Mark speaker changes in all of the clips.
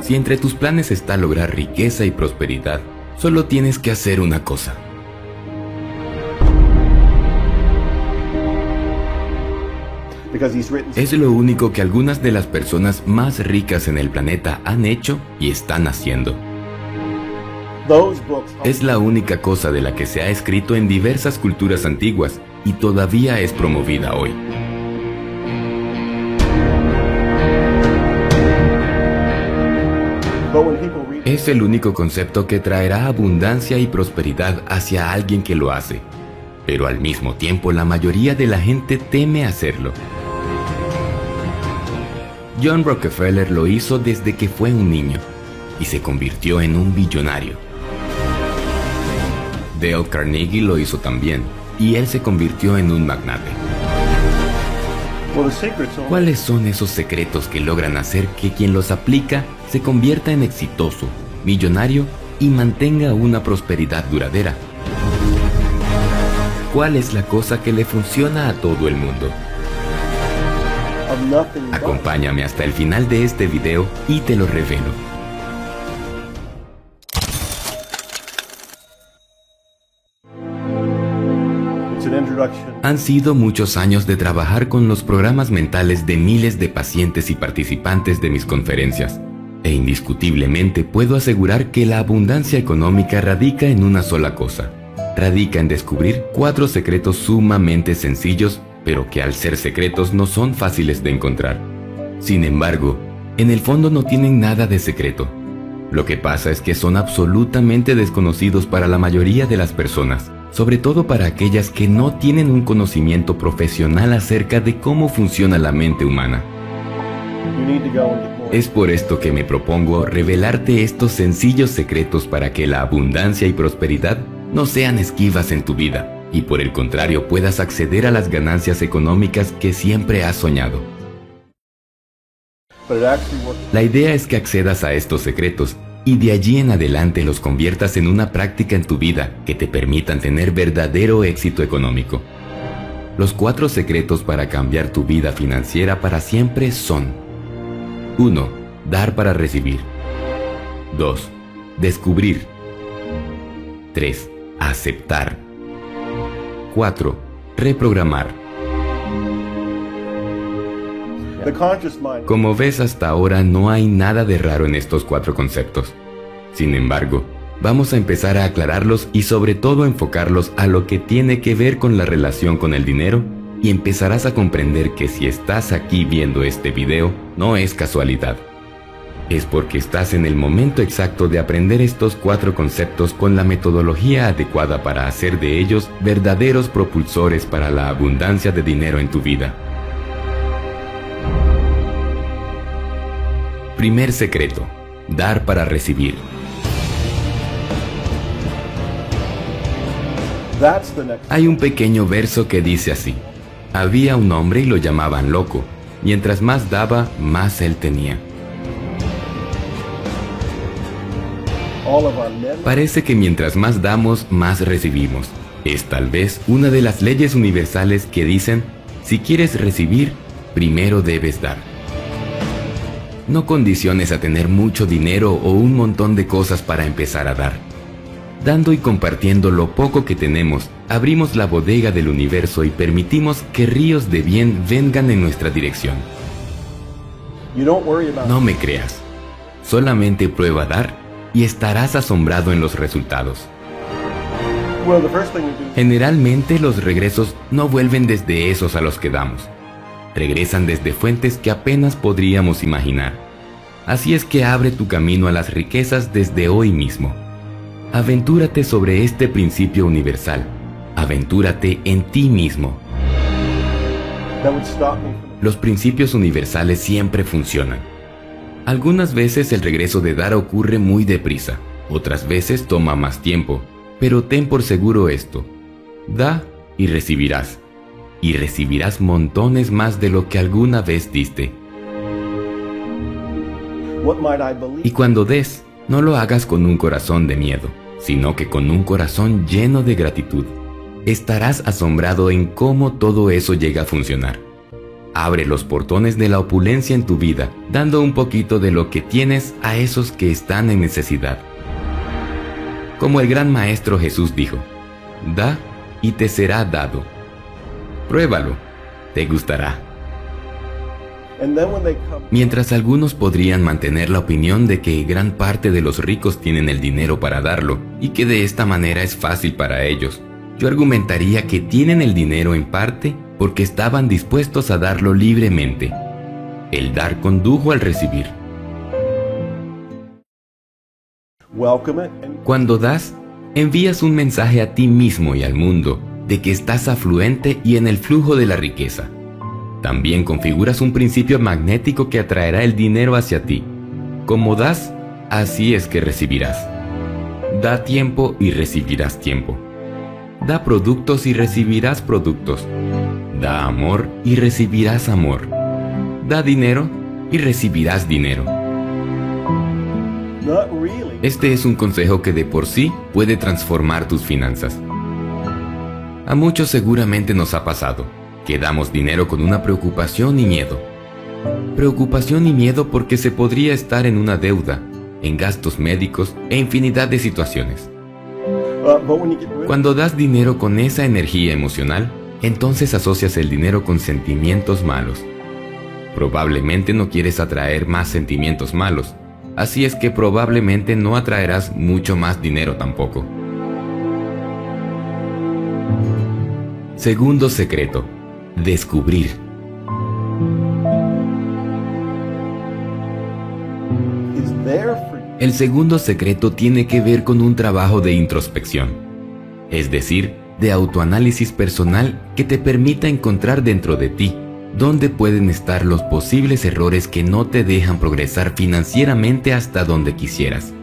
Speaker 1: Si entre tus planes está lograr riqueza y prosperidad, solo tienes que hacer una cosa. Es lo único que algunas de las personas más ricas en el planeta han hecho y están haciendo. Es la única cosa de la que se ha escrito en diversas culturas antiguas y todavía es promovida hoy. Es el único concepto que traerá abundancia y prosperidad hacia alguien que lo hace, pero al mismo tiempo la mayoría de la gente teme hacerlo. John Rockefeller lo hizo desde que fue un niño y se convirtió en un billonario. Dale Carnegie lo hizo también y él se convirtió en un magnate. ¿Cuáles son esos secretos que logran hacer que quien los aplica se convierta en exitoso, millonario y mantenga una prosperidad duradera? ¿Cuál es la cosa que le funciona a todo el mundo? Acompáñame hasta el final de este video y te lo revelo. Han sido muchos años de trabajar con los programas mentales de miles de pacientes y participantes de mis conferencias. E indiscutiblemente puedo asegurar que la abundancia económica radica en una sola cosa. Radica en descubrir cuatro secretos sumamente sencillos pero que al ser secretos no son fáciles de encontrar. Sin embargo, en el fondo no tienen nada de secreto. Lo que pasa es que son absolutamente desconocidos para la mayoría de las personas, sobre todo para aquellas que no tienen un conocimiento profesional acerca de cómo funciona la mente humana. Es por esto que me propongo revelarte estos sencillos secretos para que la abundancia y prosperidad no sean esquivas en tu vida y por el contrario puedas acceder a las ganancias económicas que siempre has soñado. La idea es que accedas a estos secretos y de allí en adelante los conviertas en una práctica en tu vida que te permitan tener verdadero éxito económico. Los cuatro secretos para cambiar tu vida financiera para siempre son 1. Dar para recibir 2. Descubrir 3. Aceptar 4. Reprogramar. Como ves hasta ahora no hay nada de raro en estos cuatro conceptos. Sin embargo, vamos a empezar a aclararlos y sobre todo enfocarlos a lo que tiene que ver con la relación con el dinero y empezarás a comprender que si estás aquí viendo este video no es casualidad es porque estás en el momento exacto de aprender estos cuatro conceptos con la metodología adecuada para hacer de ellos verdaderos propulsores para la abundancia de dinero en tu vida. Primer secreto. Dar para recibir. Hay un pequeño verso que dice así. Había un hombre y lo llamaban loco. Mientras más daba, más él tenía. Parece que mientras más damos, más recibimos. Es tal vez una de las leyes universales que dicen, si quieres recibir, primero debes dar. No condiciones a tener mucho dinero o un montón de cosas para empezar a dar. Dando y compartiendo lo poco que tenemos, abrimos la bodega del universo y permitimos que ríos de bien vengan en nuestra dirección. No me creas. Solamente prueba dar y estarás asombrado en los resultados. Generalmente los regresos no vuelven desde esos a los que damos. Regresan desde fuentes que apenas podríamos imaginar. Así es que abre tu camino a las riquezas desde hoy mismo. Aventúrate sobre este principio universal. Aventúrate en ti mismo. Los principios universales siempre funcionan. Algunas veces el regreso de dar ocurre muy deprisa, otras veces toma más tiempo, pero ten por seguro esto, da y recibirás, y recibirás montones más de lo que alguna vez diste. Y cuando des, no lo hagas con un corazón de miedo, sino que con un corazón lleno de gratitud. Estarás asombrado en cómo todo eso llega a funcionar. abre los portones de la opulencia en tu vida, dando un poquito de lo que tienes a esos que están en necesidad. Como el gran Maestro Jesús dijo, da y te será dado. Pruébalo, te gustará. Mientras algunos podrían mantener la opinión de que gran parte de los ricos tienen el dinero para darlo y que de esta manera es fácil para ellos, yo argumentaría que tienen el dinero en parte porque estaban dispuestos a darlo libremente. El dar condujo al recibir. Cuando das, envías un mensaje a ti mismo y al mundo de que estás afluente y en el flujo de la riqueza. También configuras un principio magnético que atraerá el dinero hacia ti. Como das, así es que recibirás. Da tiempo y recibirás tiempo. Da productos y recibirás productos. Da amor y recibirás amor. Da dinero y recibirás dinero. Este es un consejo que de por sí puede transformar tus finanzas. A muchos seguramente nos ha pasado que damos dinero con una preocupación y miedo. Preocupación y miedo porque se podría estar en una deuda, en gastos médicos e infinidad de situaciones. Cuando das dinero con esa energía emocional, entonces asocias el dinero con sentimientos malos. Probablemente no quieres atraer más sentimientos malos, así es que probablemente no atraerás mucho más dinero tampoco. Segundo secreto, descubrir. El segundo secreto tiene que ver con un trabajo de introspección, es decir, de autoanálisis personal que te permita encontrar dentro de ti dónde pueden estar los posibles errores que no te dejan progresar financieramente hasta donde quisieras.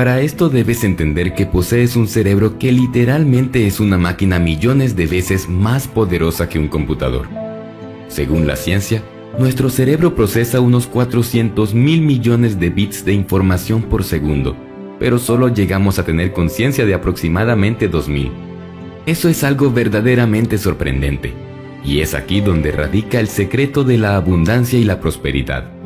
Speaker 1: Para esto debes entender que posees un cerebro que literalmente es una máquina millones de veces más poderosa que un computador. Según la ciencia, nuestro cerebro procesa unos 400 mil millones de bits de información por segundo pero solo llegamos a tener conciencia de aproximadamente 2000. Eso es algo verdaderamente sorprendente, y es aquí donde radica el secreto de la abundancia y la prosperidad.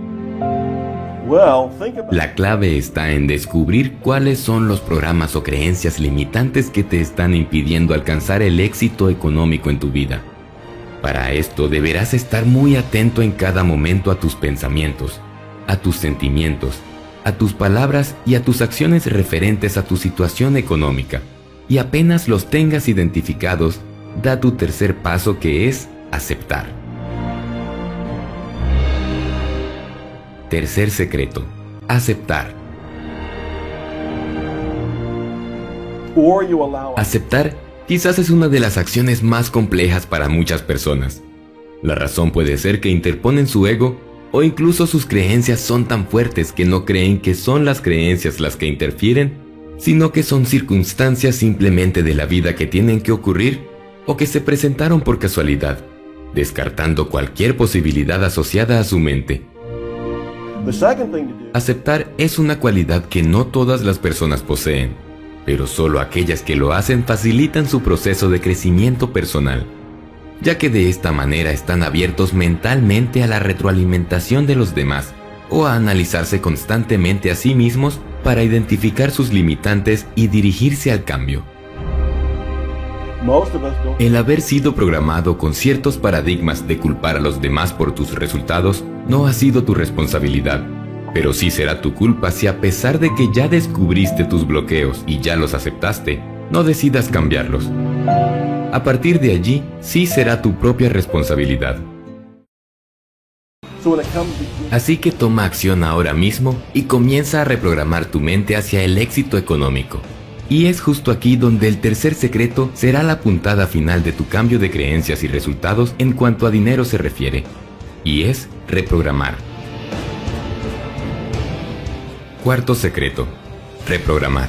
Speaker 1: La clave está en descubrir cuáles son los programas o creencias limitantes que te están impidiendo alcanzar el éxito económico en tu vida. Para esto deberás estar muy atento en cada momento a tus pensamientos, a tus sentimientos a tus palabras y a tus acciones referentes a tu situación económica. Y apenas los tengas identificados, da tu tercer paso que es aceptar. Tercer secreto. Aceptar. Aceptar quizás es una de las acciones más complejas para muchas personas. La razón puede ser que interponen su ego o incluso sus creencias son tan fuertes que no creen que son las creencias las que interfieren, sino que son circunstancias simplemente de la vida que tienen que ocurrir o que se presentaron por casualidad, descartando cualquier posibilidad asociada a su mente. Aceptar es una cualidad que no todas las personas poseen, pero solo aquellas que lo hacen facilitan su proceso de crecimiento personal ya que de esta manera están abiertos mentalmente a la retroalimentación de los demás o a analizarse constantemente a sí mismos para identificar sus limitantes y dirigirse al cambio. El haber sido programado con ciertos paradigmas de culpar a los demás por tus resultados no ha sido tu responsabilidad, pero sí será tu culpa si a pesar de que ya descubriste tus bloqueos y ya los aceptaste, no decidas cambiarlos. A partir de allí, sí será tu propia responsabilidad. Así que toma acción ahora mismo y comienza a reprogramar tu mente hacia el éxito económico. Y es justo aquí donde el tercer secreto será la puntada final de tu cambio de creencias y resultados en cuanto a dinero se refiere. Y es reprogramar. Cuarto secreto. Reprogramar.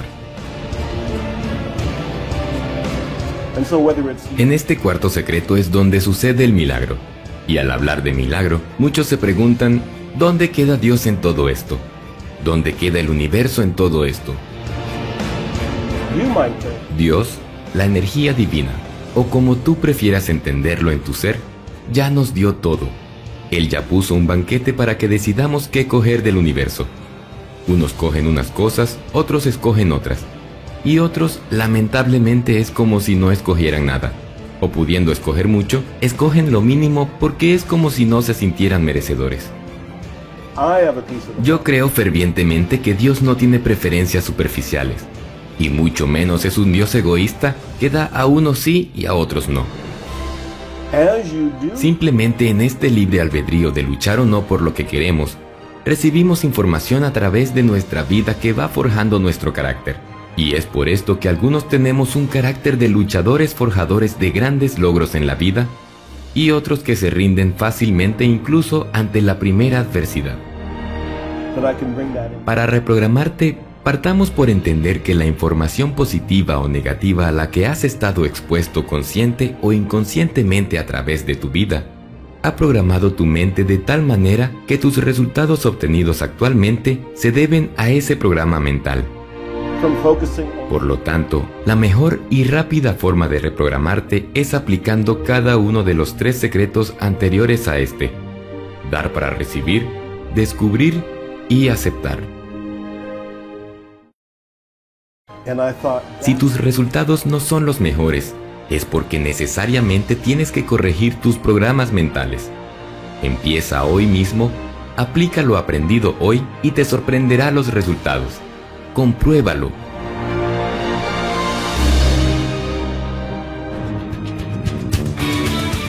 Speaker 1: En este cuarto secreto es donde sucede el milagro. Y al hablar de milagro, muchos se preguntan, ¿dónde queda Dios en todo esto? ¿Dónde queda el universo en todo esto? Dios, la energía divina, o como tú prefieras entenderlo en tu ser, ya nos dio todo. Él ya puso un banquete para que decidamos qué coger del universo. Unos cogen unas cosas, otros escogen otras. Y otros, lamentablemente, es como si no escogieran nada. O pudiendo escoger mucho, escogen lo mínimo porque es como si no se sintieran merecedores. Yo creo fervientemente que Dios no tiene preferencias superficiales, y mucho menos es un Dios egoísta que da a unos sí y a otros no. Simplemente en este libre albedrío de luchar o no por lo que queremos, recibimos información a través de nuestra vida que va forjando nuestro carácter. Y es por esto que algunos tenemos un carácter de luchadores forjadores de grandes logros en la vida y otros que se rinden fácilmente incluso ante la primera adversidad. Para reprogramarte, partamos por entender que la información positiva o negativa a la que has estado expuesto consciente o inconscientemente a través de tu vida ha programado tu mente de tal manera que tus resultados obtenidos actualmente se deben a ese programa mental. Por lo tanto, la mejor y rápida forma de reprogramarte es aplicando cada uno de los tres secretos anteriores a este. Dar para recibir, descubrir y aceptar. Si tus resultados no son los mejores, es porque necesariamente tienes que corregir tus programas mentales. Empieza hoy mismo, aplica lo aprendido hoy y te sorprenderá los resultados compruébalo.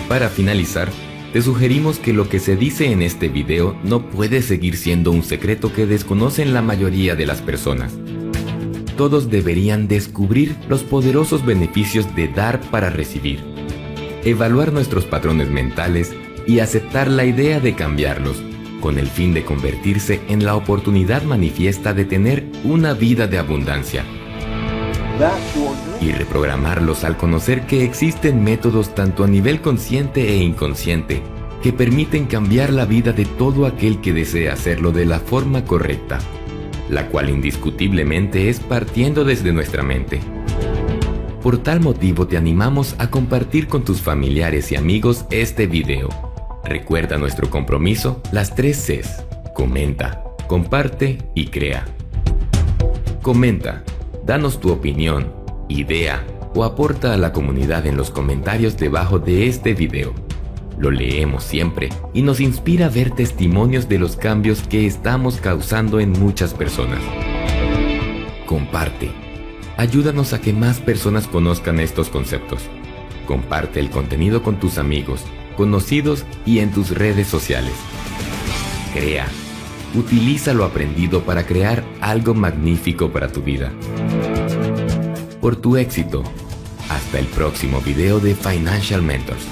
Speaker 1: Para finalizar, te sugerimos que lo que se dice en este video no puede seguir siendo un secreto que desconocen la mayoría de las personas. Todos deberían descubrir los poderosos beneficios de dar para recibir, evaluar nuestros patrones mentales y aceptar la idea de cambiarlos con el fin de convertirse en la oportunidad manifiesta de tener una vida de abundancia. Y reprogramarlos al conocer que existen métodos tanto a nivel consciente e inconsciente que permiten cambiar la vida de todo aquel que desea hacerlo de la forma correcta, la cual indiscutiblemente es partiendo desde nuestra mente. Por tal motivo te animamos a compartir con tus familiares y amigos este video Recuerda nuestro compromiso, las tres Cs. Comenta, comparte y crea. Comenta, danos tu opinión, idea o aporta a la comunidad en los comentarios debajo de este video. Lo leemos siempre y nos inspira a ver testimonios de los cambios que estamos causando en muchas personas. Comparte. Ayúdanos a que más personas conozcan estos conceptos. Comparte el contenido con tus amigos conocidos y en tus redes sociales. Crea. Utiliza lo aprendido para crear algo magnífico para tu vida. Por tu éxito. Hasta el próximo video de Financial Mentors.